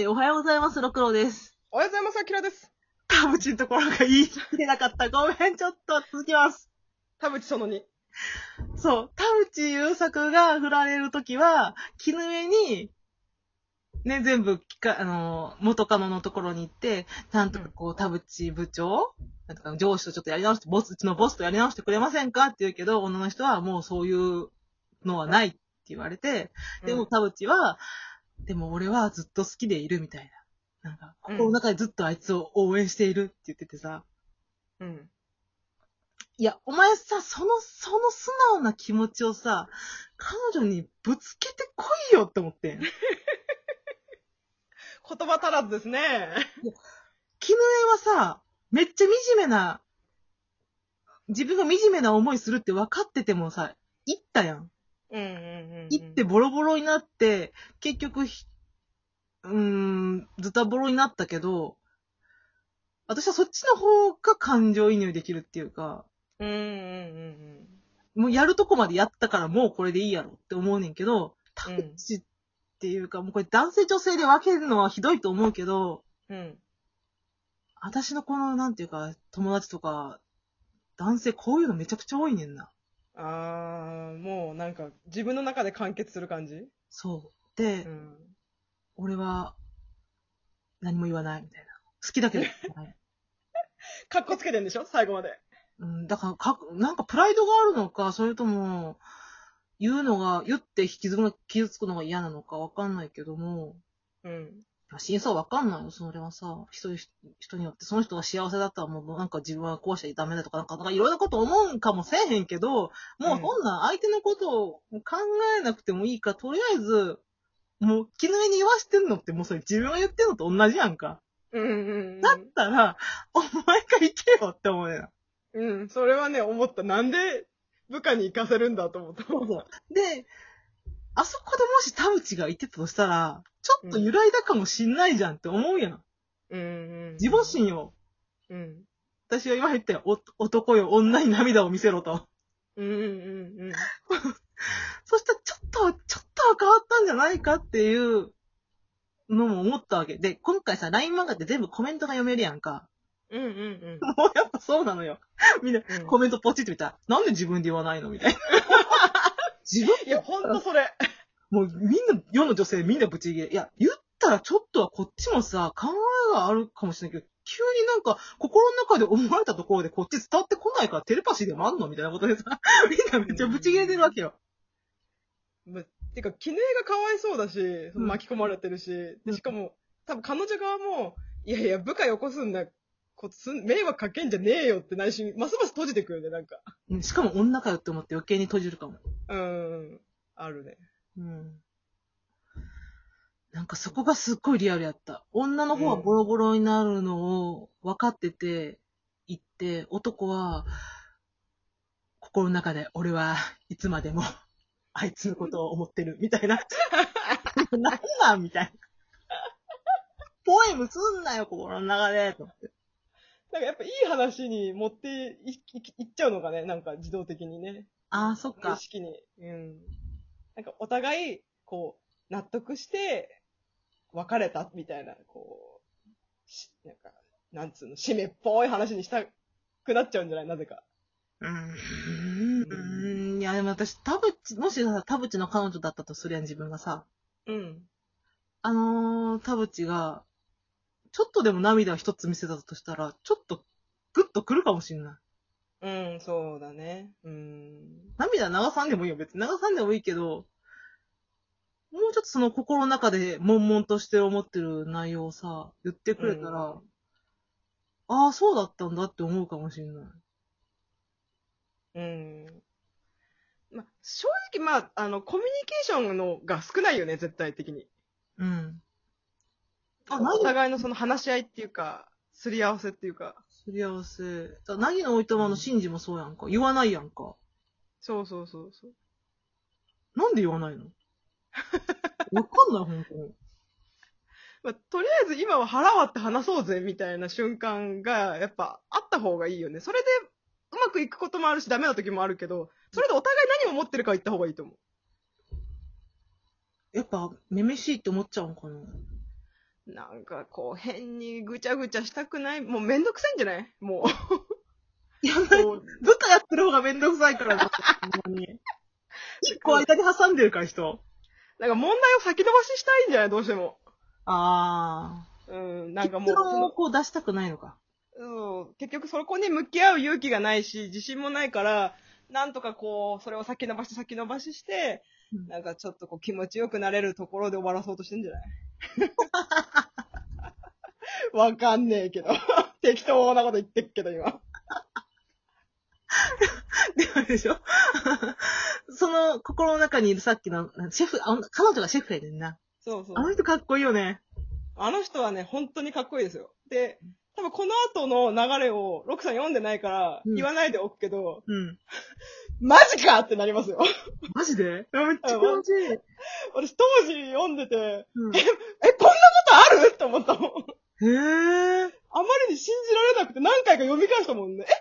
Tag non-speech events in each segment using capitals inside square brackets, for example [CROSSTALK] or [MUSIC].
え、おはようございます、ろくろです。おはようございます、あきらです。田淵のところが言い切れなかった。ごめん、ちょっと続きます。田淵その2。そう、田淵優作が振られるときは、絹江に、ね、全部あの、元カノのところに行って、なんとかこう、田淵部長なんとか上司とちょっとやり直して、ボス、うちのボスとやり直してくれませんか？って言うけど、女の人はもうそういうのはないって言われて、でも田淵は、でも俺はずっと好きでいるみたいな。なんか、心の中でずっとあいつを応援しているって言っててさ、うん。いや、お前さ、その、その素直な気持ちをさ、彼女にぶつけてこいよって思ってん。[LAUGHS] 言葉足らずですね。絹江はさ、めっちゃ惨めな、自分が惨めな思いするって分かっててもさ、行ったやん。うんうんうん。行ってボロボロになって、結局ひ、うーん、ズタボロになったけど、私はそっちの方が感情移入できるっていうか、うんうんうんもうやるとこまでやったからもうこれでいいやろって思うねんけど、タうんッチっていうか、もうこれ男性女性で分けるのはひどいと思うけど、うん。うん。私のこの、なんていうか、友達とか、男性こういうのめちゃくちゃ多いねんな。あー、もうなんか自分の中で完結する感じ？そう。で、うん。俺は、何も言わないみたいな。好きだけど。[LAUGHS] かっこつけてんでしょ？最後まで。うん、だからか、なんかプライドがあるのか、それとも、言うのが、言って引きずる傷つくのが嫌なのかわかんないけども、うん。真相わかんないよ、それはさ。人、人によって、その人が幸せだったらもうなんか自分はこうしちゃダメだとか、なんか、なんかいろいろなこと思うんかもせえへんけど、もうそんなん相手のことを考えなくてもいいから、とりあえず、もう、絹江に言わしてんのってもうそれ自分が言ってんのと同じやんか。うんうんうん。だったら、お前が行けよって思うねんな。うん。それはね、思った。なんで部下に行かせるんだと思った。そうそう。で、あそこでもし田淵がいてたとしたら、ちょっと揺らいだかもしんないじゃんって思うやん。うんうん。自母心よ。うん。私は今言ったよ。お男よ、女に涙を見せろと。うんうんうん [LAUGHS] そしたらちょっと、ちょっとは変わったんじゃないかっていうのも思ったわけ。で、今回さ、LINE 漫画って全部コメントが読めるやんか。うん。うんうん [LAUGHS] もうやっぱそうなのよ。みんなうん。コメントポチって見たら、なんで自分で言わないの？みたいな。自分いや、ほんとそれ。[LAUGHS] もうみんな、世の女性みんなブチギレ。いや、言ったらちょっとはこっちもさ、考えがあるかもしれないけど、急になんか、心の中で思われたところでこっち伝わってこないからテレパシーでもあんのみたいなことでさ、[LAUGHS] みんなめっちゃブチギレてるわけよ。ま、てか、絹江がかわいそうだし、巻き込まれてるし、うんでしかも、多分彼女側も、いやいや、部下よこすんな、こすん迷惑かけんじゃねえよって内心、ますます閉じてくるね、なんか。うんしかも女かよって思って余計に閉じるかも。うーん、あるね。うん。なんかそこがすっごいリアルやった。女の方はボロボロになるのを分かってて、言って、男は、心の中で俺はいつまでもあいつのことを思ってる、みたいな。[LAUGHS] なんなん？みたいな。ポエムすんなよ、心の中で。と思ってなんかやっぱいい話に持っていいいっちゃうのがね、なんか自動的にね。ああ、そっ無意か。識に。うん。なんかお互い、こう、納得して、別れたみたいな、こう、しなんか、なんつうの、締めっぽい話にしたくなっちゃうんじゃない？なぜか。うーん。うーんいや、でも私、田淵、もしさ、田淵の彼女だったとするやん、自分がさ。うん。あのー、田淵が、ちょっとでも涙一つ見せたとしたら、ちょっと、グッとくるかもしんない。うん、そうだね。うん。涙流さんでもいいよ、別に。流さんでもいいけど、もうちょっとその心の中で悶々として思ってる内容をさ、言ってくれたら、うんああ、そうだったんだって思うかもしんない。うん。まあ、正直、まあ、あの、コミュニケーションのが少ないよね、絶対的に。うん。あ、お何？互いのその話し合いっていうか、すり合わせっていうか。すり合わせ。だなぎのおいとまの真治もそうやんか。言わないやんか。そうそうそうそう。なんで言わないの？[LAUGHS] わかんない、ほんとに。まあ、とりあえず今は腹割って話そうぜみたいな瞬間がやっぱあった方がいいよね。それでうまくいくこともあるしダメな時もあるけど、それでお互い何を持ってるか言った方がいいと思う。やっぱ、めめしいって思っちゃうんかな。なんかこう変にぐちゃぐちゃしたくない？もうめんどくさいんじゃない？もいや、う。こうずっとやってる方がめんどくさいからな、ほんまに。[LAUGHS] 一個間に挟んでるから、人。なんか問題を先延ばししたいんじゃない？どうしても。あうん、ー。なんかもう結論をこう出したくないのか。うん、結局そこに向き合う勇気がないし、自信もないから、なんとかこう、それを先延ばし先延ばしして、うんなんかちょっとこう気持ちよくなれるところで終わらそうとしてんじゃない？[LAUGHS] わかんねえけど。[LAUGHS] 適当なこと言ってっけど今。[LAUGHS] でもあれでしょ？その心の中にいるさっきの、シェフ、あ彼女がシェフやねんな。そうそうあ。の人かっこいいよね。あの人はね、本当にかっこいいですよ。で、多分この後の流れを、ロクさん読んでないから、うん言わないでおくけど、うん。マジかってなりますよ。マジで？めっちゃ気持ちいい。私当時読んでて、うん、え、こんなことある？って思ったもん。へー。あまりに信じられなくて何回か読み返したもんね。ええ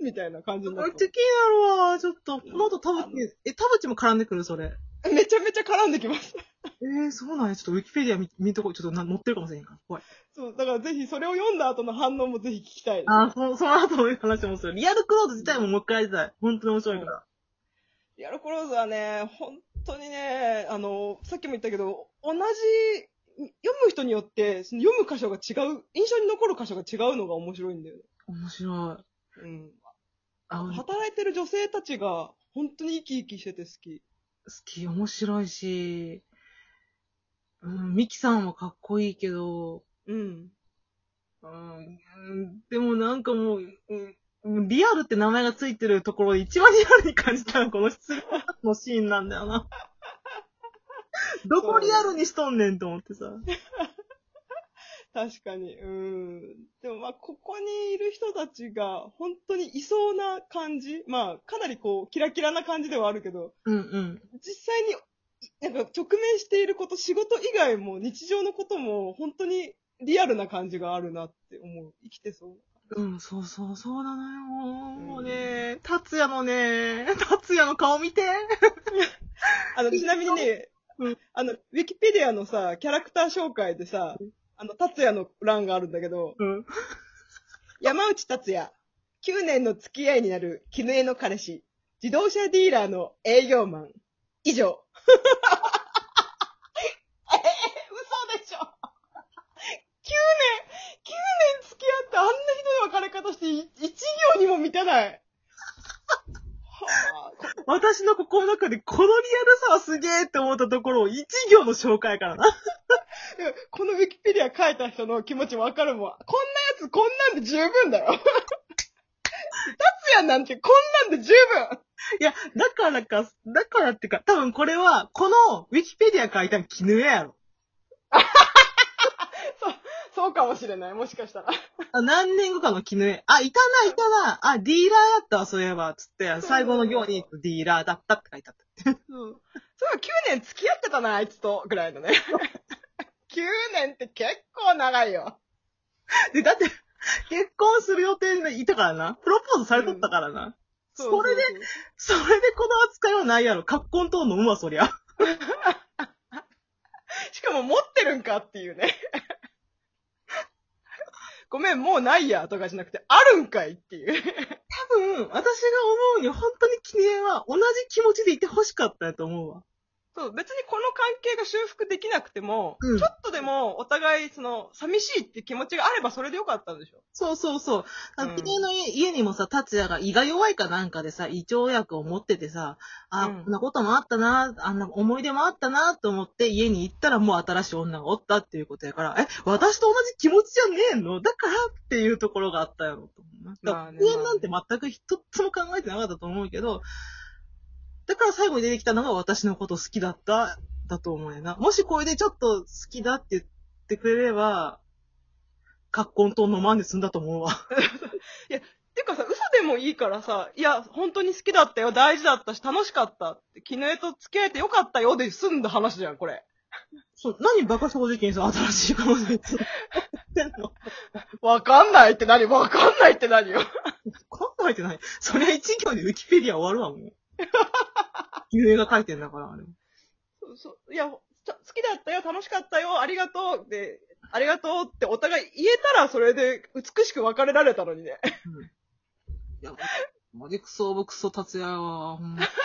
え？みたいな感じになっめっちゃ気になるわ。ちょっと、この後田淵、え、田淵も絡んでくるそれ。た。めちゃめちゃ絡んできます。えー、そうなんや。ちょっとウィキペディア見見とこう。ちょっとな載ってるかもしれんから。怖い。そう、だからぜひそれを読んだ後の反応もぜひ聞きたいです。あー、そ [LAUGHS] その後の話もする。リアルクローズ自体ももう一回やりたい。本当に面白いから。リアルクローズはね、本当にね、あの、さっきも言ったけど、同じ、読む人によって、その読む箇所が違う、印象に残る箇所が違うのが面白いんだよね。面白い。うん。働いてる女性たちが、本当に生き生きしてて好き。き、面白いし、うん、ミキさんはかっこいいけど、うん。うん、うんでもなんかもう、うん、リアルって名前がついてるところで一番リアルに感じたのはこの質問のシーンなんだよな。[LAUGHS] どこリアルにしとんねんと思ってさ。確かに。うん。でもまあ、ここにいる人たちが、本当にいそうな感じ。まあ、かなりこう、キラキラな感じではあるけど、うんうん。実際に、なんか直面していること、仕事以外も日常のことも、本当にリアルな感じがあるなって思う。生きてそう。うん、そうそう、そうなのよ。もうね、達也のね、[LAUGHS] 達也の顔見て。[LAUGHS] あの、ちなみにね、うんあの、ウィキペディアのさ、キャラクター紹介でさ、あの、達也の欄があるんだけど、うん。[LAUGHS] 山内達也、9年の付き合いになる絹江の彼氏、自動車ディーラーの営業マン。以上。えー、嘘でしょ ?9 年、9年付き合ってあんなひどい別れ方してい一行にも満たない。はあ、私の心の中でこのリアルさはすげえって思ったところを一行の紹介からな。このウィキペディア書いた人の気持ちわかるもん。こんなやつこんなんで十分だよ。達也なんてこんなんで十分。いや、だからか、だからってか、多分これは、このウィキペディア書いたの絹やろ。そう、かもしれない。もしかしたら。あ何年後かの絹江。あ、いたな、いたな。あ、ディーラーやったわ、そういえば。つって、最後の行にディーラーだったって書いてあった。そう。そう、9年付き合ってたな、あいつと、ぐらいのね。[LAUGHS] 9年って結構長いよ。で、だって、結婚する予定でいたからな。プロポーズされとったからな。うそれで、それでこの扱いはないやろ。カッコン等飲むわ、そりゃ。[LAUGHS] しかも持ってるんかっていうね。ごめん、もうないや、とかじゃなくて、あるんかいっていう。多分、私が思うに、本当に記念は同じ気持ちでいて欲しかったと思うわ。そう、別にこの関係が修復できなくても、うん。ちょっとでもお互い、その、寂しいって気持ちがあればそれでよかったんでしょ？そうそうそう。あうん。絹江の家家にもさ、達也が胃が弱いかなんかでさ、胃腸薬を持っててさ、あ、うん。こんなこともあったな、あんな思い出もあったな、と思って家に行ったらもう新しい女がおったっていうことやから、え、私と同じ気持ちじゃねえの？だからっていうところがあったやろと思う。まあなんて全く一つも考えてなかったと思うけど、だから最後に出てきたのが私のこと好きだった、だと思うよな。もしこれでちょっと好きだって言ってくれれば、格好と飲まんで済んだと思うわ。[LAUGHS] てかさ、嘘でもいいからさ、いや、本当に好きだったよ、大事だったし、楽しかったって、絹江と付き合えてよかったよで済んだ話じゃん、これ。そう、何バカ正直にさ、新しい彼女につってんの？わかんないって何？わかんないって何よ。考えてない。そりゃ一行でウィキペディア終わるわ、もう。[LAUGHS] 有名が書いてんだから、あれ。そうそういや、ちょ好きだったよ、楽しかったよ、ありがとうで、ありがとうってお互い言えたらそれで美しく別れられたのにね。うん。いや、マジクソオブクソ達也は、ほんま。[LAUGHS]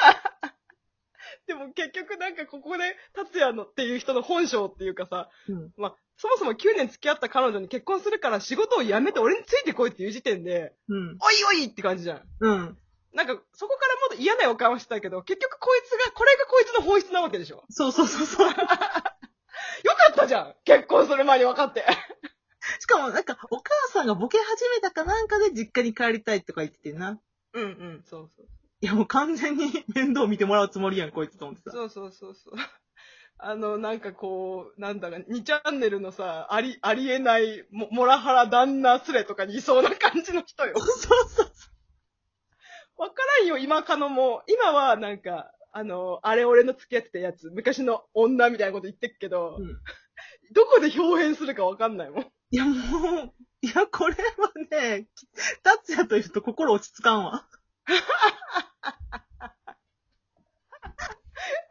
でも結局なんかここで達也のっていう人の本性っていうかさ、うん。まあ、そもそも9年付き合った彼女に結婚するから仕事を辞めて俺についてこいっていう時点で、うん。おいおいって感じじゃん。うん。なんか、そこからもっと嫌な予感はしてたけど、結局こいつが、これがこいつの本質なわけでしょ？そうそうそうそう。[LAUGHS] よかったじゃん結婚する前に分かって。[LAUGHS] しかも、なんか、お母さんがボケ始めたかなんかで実家に帰りたいとか言っててな。うんうん、そうそう。いや、もう完全に面倒見てもらうつもりやん、こいつと思ってさ。そうそうそうそう。[LAUGHS] あの、なんかこう、なんだか、2チャンネルのさ、あり、ありえない、も、モラハラ旦那スレとかにいそうな感じの人よ。そうそうわからんよ、今かのも。今はなんか、あの、あれ俺の付き合ってたやつ、昔の女みたいなこと言ってっけど、うんどこで表現するかわかんないもん。いや、もう、いや、これはね、達也というと心落ち着かんわ。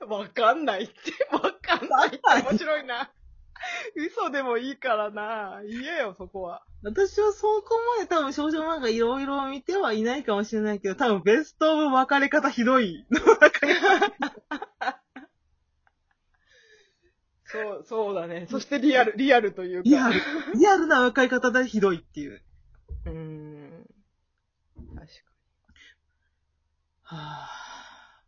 わかんないって、わかんないって面白いな。嘘でもいいからな。言えよ、そこは。私はそこまで多分少女漫画いろいろ見てはいないかもしれないけど、多分ベストオブ別れ方ひどいの中にそう、そうだね。[LAUGHS] そしてリアル、リアルというか。リアル、リアルな別れ方でひどいっていう。うーん。確かは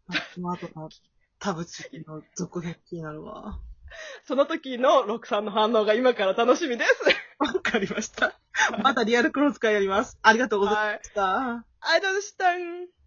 ぁ、まあ、その後の田淵の続編気になるわ。[LAUGHS] その時のロクさんの反応が今から楽しみです。[LAUGHS] わかりました。またリアルクローズ会やります。ありがとうございまはい。した。ありがとうございました。